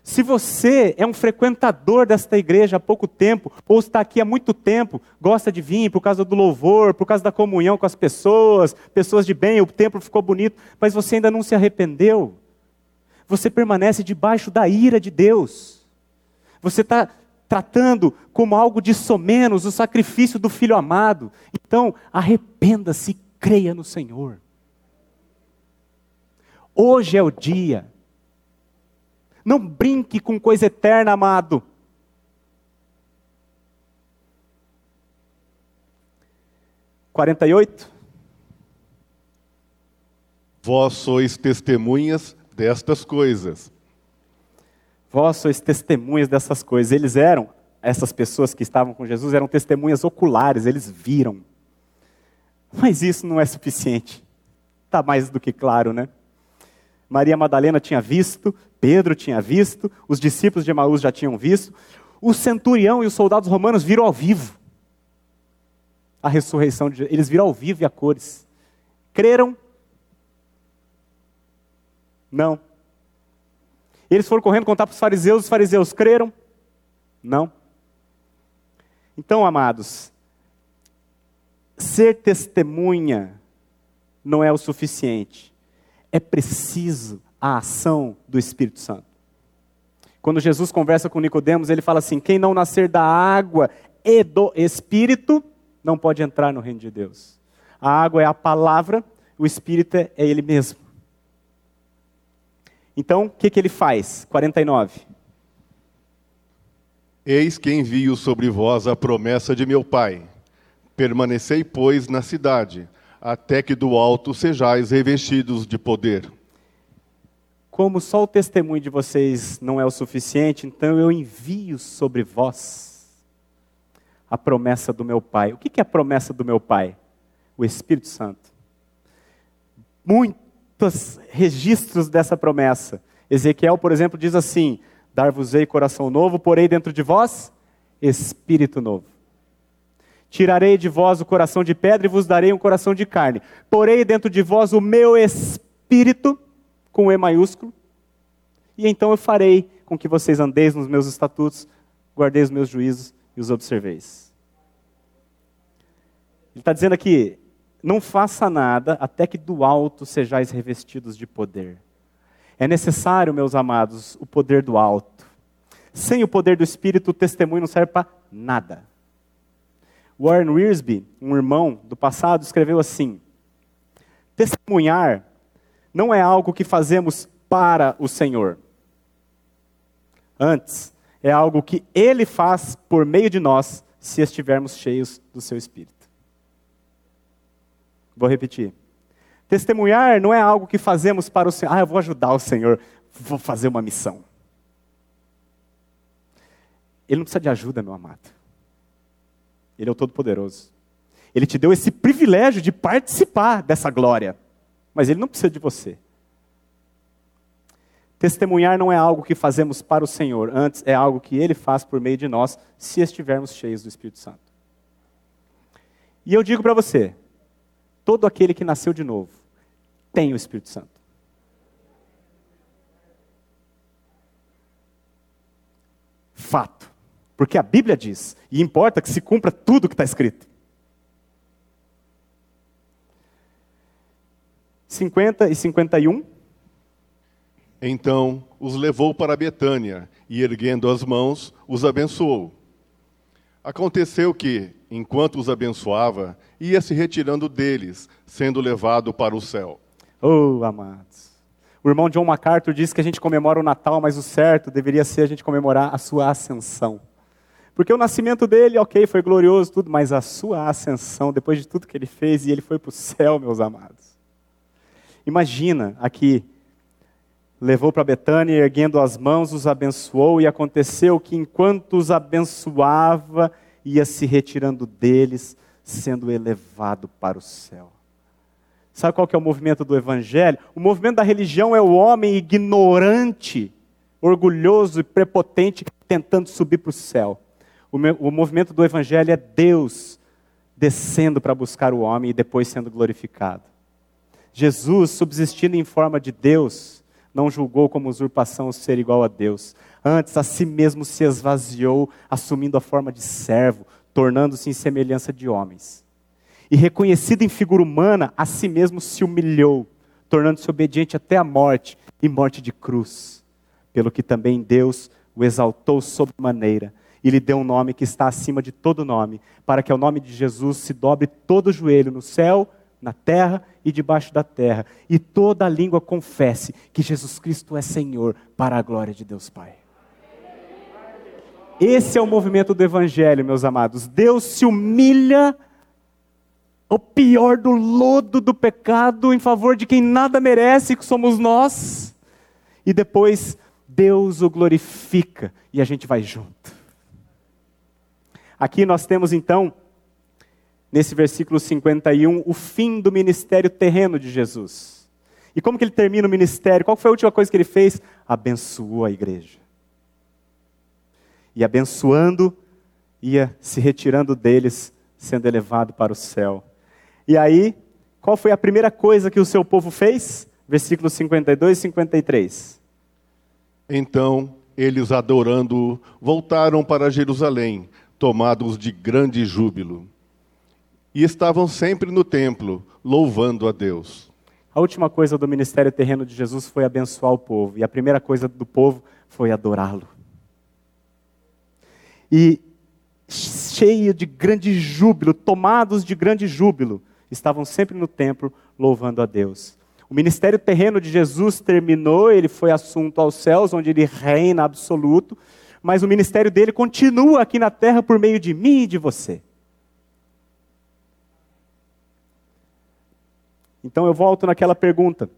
Se você é um frequentador desta igreja há pouco tempo, ou está aqui há muito tempo, gosta de vir por causa do louvor, por causa da comunhão com as pessoas, pessoas de bem, o templo ficou bonito, mas você ainda não se arrependeu, você permanece debaixo da ira de Deus. Você está tratando como algo de somenos o sacrifício do filho amado. Então, arrependa-se, creia no Senhor. Hoje é o dia não brinque com coisa eterna, amado. Quarenta e oito. Vós sois testemunhas destas coisas. Vós sois testemunhas dessas coisas. Eles eram, essas pessoas que estavam com Jesus, eram testemunhas oculares, eles viram. Mas isso não é suficiente. Está mais do que claro, né? Maria Madalena tinha visto, Pedro tinha visto, os discípulos de Emaús já tinham visto, o centurião e os soldados romanos viram ao vivo a ressurreição de Jesus. Eles viram ao vivo e a cores. Creram? Não. Eles foram correndo contar para os fariseus, os fariseus creram? Não. Então, amados, ser testemunha não é o suficiente. É preciso a ação do Espírito Santo. Quando Jesus conversa com Nicodemos, ele fala assim: quem não nascer da água e do Espírito não pode entrar no reino de Deus. A água é a palavra, o Espírito é ele mesmo. Então, o que, que ele faz? 49. Eis que envio sobre vós a promessa de meu Pai. Permanecei, pois, na cidade, até que do alto sejais revestidos de poder como só o testemunho de vocês não é o suficiente, então eu envio sobre vós a promessa do meu Pai. O que é a promessa do meu Pai? O Espírito Santo. Muitos registros dessa promessa. Ezequiel, por exemplo, diz assim: Dar-vos-ei coração novo, porei dentro de vós espírito novo. Tirarei de vós o coração de pedra e vos darei um coração de carne. Porei dentro de vós o meu espírito com E maiúsculo, e então eu farei com que vocês andeis nos meus estatutos, guardeis os meus juízos e os observeis. Ele está dizendo aqui: não faça nada até que do alto sejais revestidos de poder. É necessário, meus amados, o poder do alto. Sem o poder do Espírito, o testemunho não serve para nada. Warren Wiersbe, um irmão do passado, escreveu assim: Testemunhar não é algo que fazemos para o Senhor. Antes, é algo que Ele faz por meio de nós, se estivermos cheios do Seu Espírito. Vou repetir. Testemunhar não é algo que fazemos para o Senhor. Ah, eu vou ajudar o Senhor, vou fazer uma missão. Ele não precisa de ajuda, meu amado. Ele é o Todo-Poderoso. Ele te deu esse privilégio de participar dessa glória mas ele não precisa de você. Testemunhar não é algo que fazemos para o Senhor, antes é algo que ele faz por meio de nós, se estivermos cheios do Espírito Santo. E eu digo para você: todo aquele que nasceu de novo tem o Espírito Santo. Fato. Porque a Bíblia diz, e importa que se cumpra tudo que está escrito. 50 e 51. Então os levou para Betânia e, erguendo as mãos, os abençoou. Aconteceu que, enquanto os abençoava, ia se retirando deles, sendo levado para o céu. Oh, amados. O irmão John MacArthur disse que a gente comemora o Natal, mas o certo deveria ser a gente comemorar a sua ascensão. Porque o nascimento dele, ok, foi glorioso, tudo, mas a sua ascensão, depois de tudo que ele fez, e ele foi para o céu, meus amados. Imagina aqui, levou para Betânia, erguendo as mãos, os abençoou, e aconteceu que enquanto os abençoava, ia se retirando deles, sendo elevado para o céu. Sabe qual que é o movimento do evangelho? O movimento da religião é o homem ignorante orgulhoso e prepotente, tentando subir para o céu. O movimento do Evangelho é Deus descendo para buscar o homem e depois sendo glorificado. Jesus, subsistindo em forma de Deus, não julgou como usurpação o ser igual a Deus. Antes, a si mesmo se esvaziou, assumindo a forma de servo, tornando-se em semelhança de homens. E reconhecido em figura humana, a si mesmo se humilhou, tornando-se obediente até a morte e morte de cruz. Pelo que também Deus o exaltou sobremaneira e lhe deu um nome que está acima de todo nome, para que ao nome de Jesus se dobre todo o joelho no céu, na terra e debaixo da terra, e toda a língua confesse que Jesus Cristo é Senhor, para a glória de Deus Pai. Esse é o movimento do Evangelho, meus amados. Deus se humilha ao pior do lodo do pecado em favor de quem nada merece, que somos nós, e depois Deus o glorifica e a gente vai junto. Aqui nós temos então, nesse versículo 51, o fim do ministério terreno de Jesus. E como que ele termina o ministério? Qual foi a última coisa que ele fez? Abençoou a igreja. E abençoando, ia se retirando deles, sendo elevado para o céu. E aí, qual foi a primeira coisa que o seu povo fez? Versículos 52 e 53. Então, eles adorando, voltaram para Jerusalém, tomados de grande júbilo. E estavam sempre no templo, louvando a Deus. A última coisa do ministério terreno de Jesus foi abençoar o povo, e a primeira coisa do povo foi adorá-lo. E cheio de grande júbilo, tomados de grande júbilo, estavam sempre no templo louvando a Deus. O ministério terreno de Jesus terminou, ele foi assunto aos céus, onde ele reina absoluto, mas o ministério dele continua aqui na terra por meio de mim e de você. Então eu volto naquela pergunta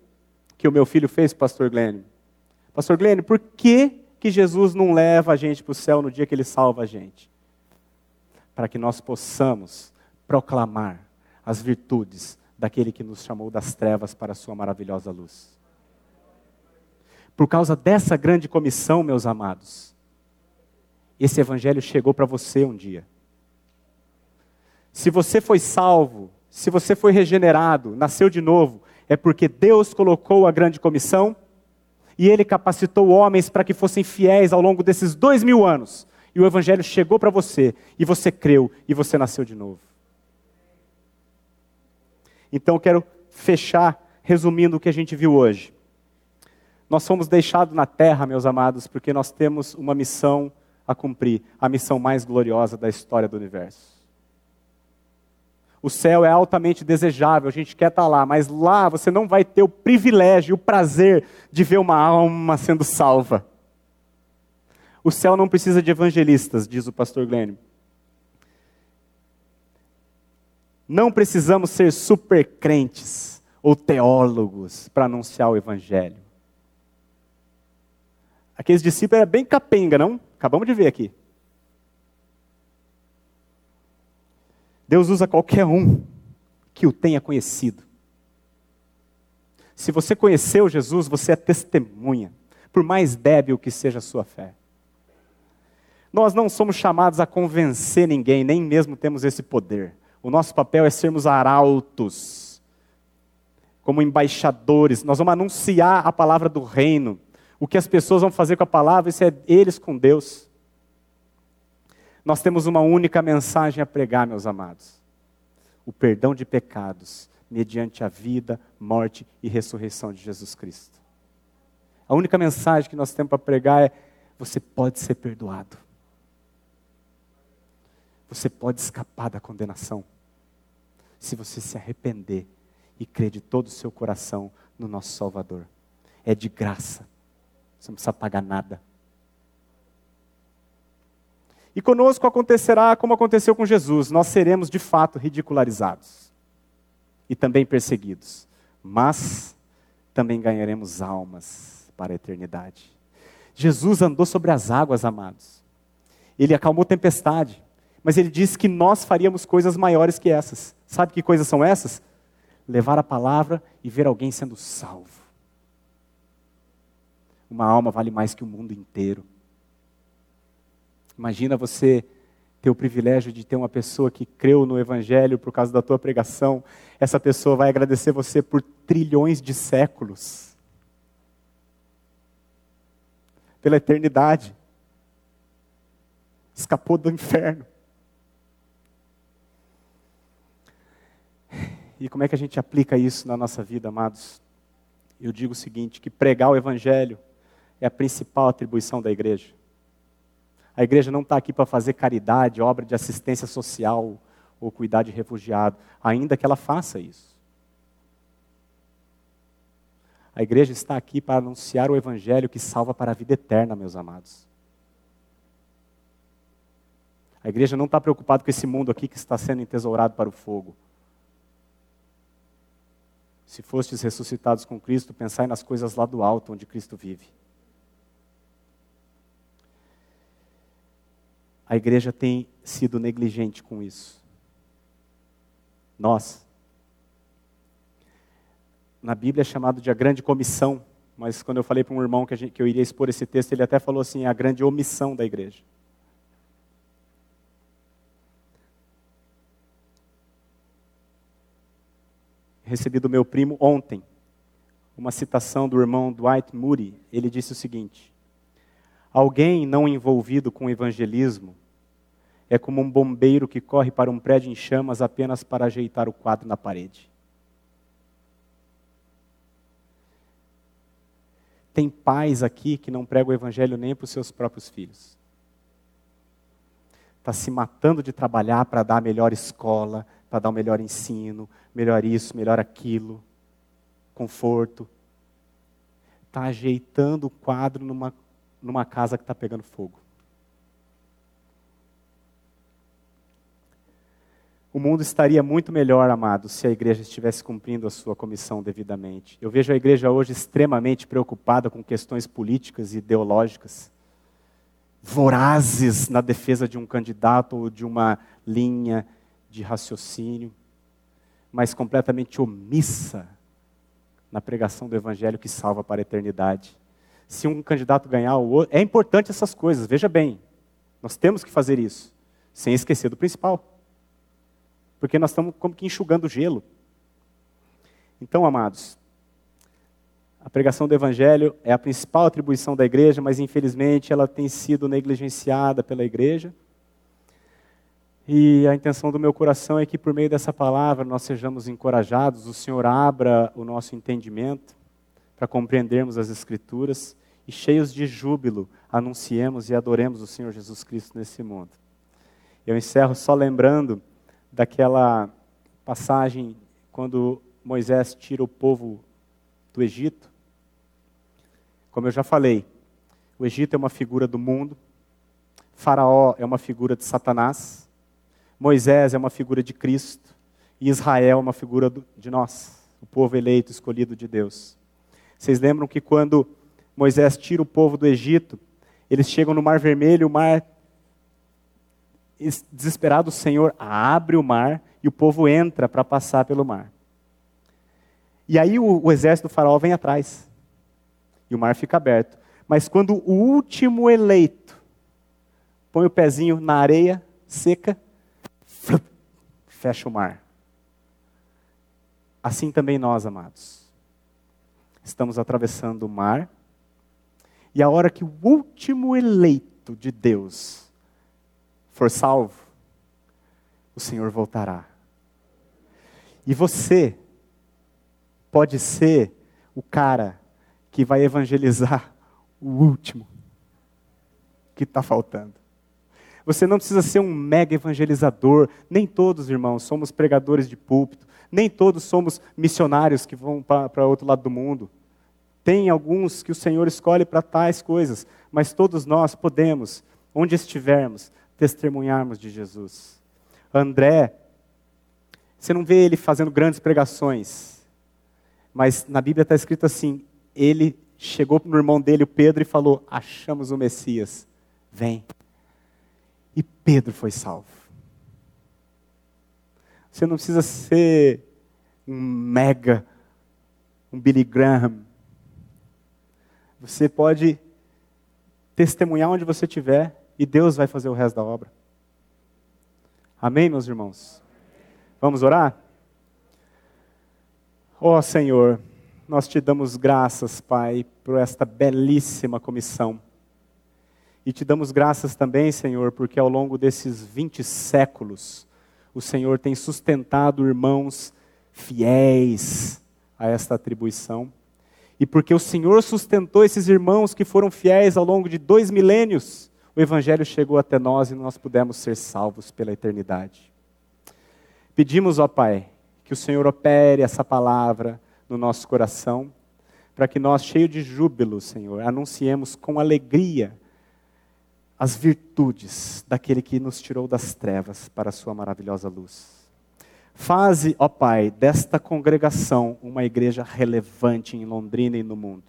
que o meu filho fez, pastor Glenn. Pastor Glenn, por que, que Jesus não leva a gente para o céu no dia que ele salva a gente? Para que nós possamos proclamar as virtudes daquele que nos chamou das trevas para a sua maravilhosa luz. Por causa dessa grande comissão, meus amados, esse evangelho chegou para você um dia. Se você foi salvo, se você foi regenerado, nasceu de novo, é porque Deus colocou a grande comissão e Ele capacitou homens para que fossem fiéis ao longo desses dois mil anos. E o Evangelho chegou para você, e você creu, e você nasceu de novo. Então quero fechar resumindo o que a gente viu hoje. Nós fomos deixados na terra, meus amados, porque nós temos uma missão a cumprir a missão mais gloriosa da história do universo. O céu é altamente desejável, a gente quer estar lá, mas lá você não vai ter o privilégio, o prazer de ver uma alma sendo salva. O céu não precisa de evangelistas, diz o pastor Glenn. Não precisamos ser super crentes ou teólogos para anunciar o evangelho. Aqueles discípulos eram bem capenga, não? Acabamos de ver aqui. Deus usa qualquer um que o tenha conhecido. Se você conheceu Jesus, você é testemunha, por mais débil que seja a sua fé. Nós não somos chamados a convencer ninguém, nem mesmo temos esse poder. O nosso papel é sermos arautos, como embaixadores. Nós vamos anunciar a palavra do reino. O que as pessoas vão fazer com a palavra, isso é eles com Deus. Nós temos uma única mensagem a pregar, meus amados: o perdão de pecados, mediante a vida, morte e ressurreição de Jesus Cristo. A única mensagem que nós temos para pregar é: você pode ser perdoado. Você pode escapar da condenação. Se você se arrepender e crer de todo o seu coração no nosso Salvador. É de graça. Você não precisa pagar nada. E conosco acontecerá como aconteceu com Jesus: nós seremos de fato ridicularizados e também perseguidos, mas também ganharemos almas para a eternidade. Jesus andou sobre as águas, amados. Ele acalmou tempestade, mas ele disse que nós faríamos coisas maiores que essas. Sabe que coisas são essas? Levar a palavra e ver alguém sendo salvo Uma alma vale mais que o mundo inteiro. Imagina você ter o privilégio de ter uma pessoa que creu no Evangelho por causa da tua pregação. Essa pessoa vai agradecer você por trilhões de séculos pela eternidade. Escapou do inferno. E como é que a gente aplica isso na nossa vida, amados? Eu digo o seguinte: que pregar o Evangelho é a principal atribuição da igreja. A igreja não está aqui para fazer caridade, obra de assistência social ou cuidar de refugiado, ainda que ela faça isso. A igreja está aqui para anunciar o evangelho que salva para a vida eterna, meus amados. A igreja não está preocupada com esse mundo aqui que está sendo entesourado para o fogo. Se fostes ressuscitados com Cristo, pensai nas coisas lá do alto, onde Cristo vive. A igreja tem sido negligente com isso. Nós. Na Bíblia é chamado de a grande comissão, mas quando eu falei para um irmão que, gente, que eu iria expor esse texto, ele até falou assim: é a grande omissão da igreja. Recebi do meu primo ontem uma citação do irmão Dwight Moody. Ele disse o seguinte: Alguém não envolvido com o evangelismo é como um bombeiro que corre para um prédio em chamas apenas para ajeitar o quadro na parede. Tem pais aqui que não pregam o evangelho nem para os seus próprios filhos. Está se matando de trabalhar para dar a melhor escola, para dar o melhor ensino, melhor isso, melhor aquilo, conforto. Está ajeitando o quadro numa numa casa que está pegando fogo. O mundo estaria muito melhor, amado, se a igreja estivesse cumprindo a sua comissão devidamente. Eu vejo a igreja hoje extremamente preocupada com questões políticas e ideológicas, vorazes na defesa de um candidato ou de uma linha de raciocínio, mas completamente omissa na pregação do evangelho que salva para a eternidade se um candidato ganhar o outro. É importante essas coisas, veja bem. Nós temos que fazer isso, sem esquecer do principal. Porque nós estamos como que enxugando gelo. Então, amados, a pregação do Evangelho é a principal atribuição da igreja, mas infelizmente ela tem sido negligenciada pela igreja. E a intenção do meu coração é que por meio dessa palavra nós sejamos encorajados, o Senhor abra o nosso entendimento para compreendermos as Escrituras e, cheios de júbilo, anunciemos e adoremos o Senhor Jesus Cristo nesse mundo. Eu encerro só lembrando daquela passagem quando Moisés tira o povo do Egito. Como eu já falei, o Egito é uma figura do mundo, Faraó é uma figura de Satanás, Moisés é uma figura de Cristo e Israel é uma figura de nós, o povo eleito, escolhido de Deus. Vocês lembram que quando Moisés tira o povo do Egito, eles chegam no Mar Vermelho, o mar, desesperado, o Senhor abre o mar e o povo entra para passar pelo mar. E aí o, o exército do faraó vem atrás. E o mar fica aberto. Mas quando o último eleito põe o pezinho na areia seca, fecha o mar. Assim também nós, amados estamos atravessando o mar, e a hora que o último eleito de Deus for salvo, o Senhor voltará. E você pode ser o cara que vai evangelizar o último que está faltando. Você não precisa ser um mega evangelizador. Nem todos, irmãos, somos pregadores de púlpito. Nem todos somos missionários que vão para outro lado do mundo. Tem alguns que o Senhor escolhe para tais coisas, mas todos nós podemos, onde estivermos, testemunharmos de Jesus. André, você não vê ele fazendo grandes pregações, mas na Bíblia está escrito assim: ele chegou no irmão dele, o Pedro, e falou: Achamos o Messias, vem. E Pedro foi salvo. Você não precisa ser um mega, um Billy Graham. Você pode testemunhar onde você estiver e Deus vai fazer o resto da obra. Amém, meus irmãos? Vamos orar? Ó oh, Senhor, nós te damos graças, Pai, por esta belíssima comissão. E te damos graças também, Senhor, porque ao longo desses 20 séculos, o Senhor tem sustentado irmãos fiéis a esta atribuição. E porque o Senhor sustentou esses irmãos que foram fiéis ao longo de dois milênios, o Evangelho chegou até nós e nós pudemos ser salvos pela eternidade. Pedimos, ó Pai, que o Senhor opere essa palavra no nosso coração, para que nós, cheios de júbilo, Senhor, anunciemos com alegria as virtudes daquele que nos tirou das trevas para a sua maravilhosa luz. Faze, ó Pai, desta congregação uma igreja relevante em Londrina e no mundo.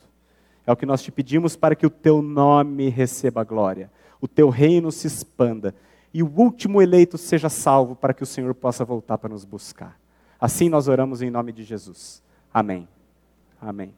É o que nós te pedimos para que o teu nome receba glória, o teu reino se expanda e o último eleito seja salvo para que o Senhor possa voltar para nos buscar. Assim nós oramos em nome de Jesus. Amém. Amém.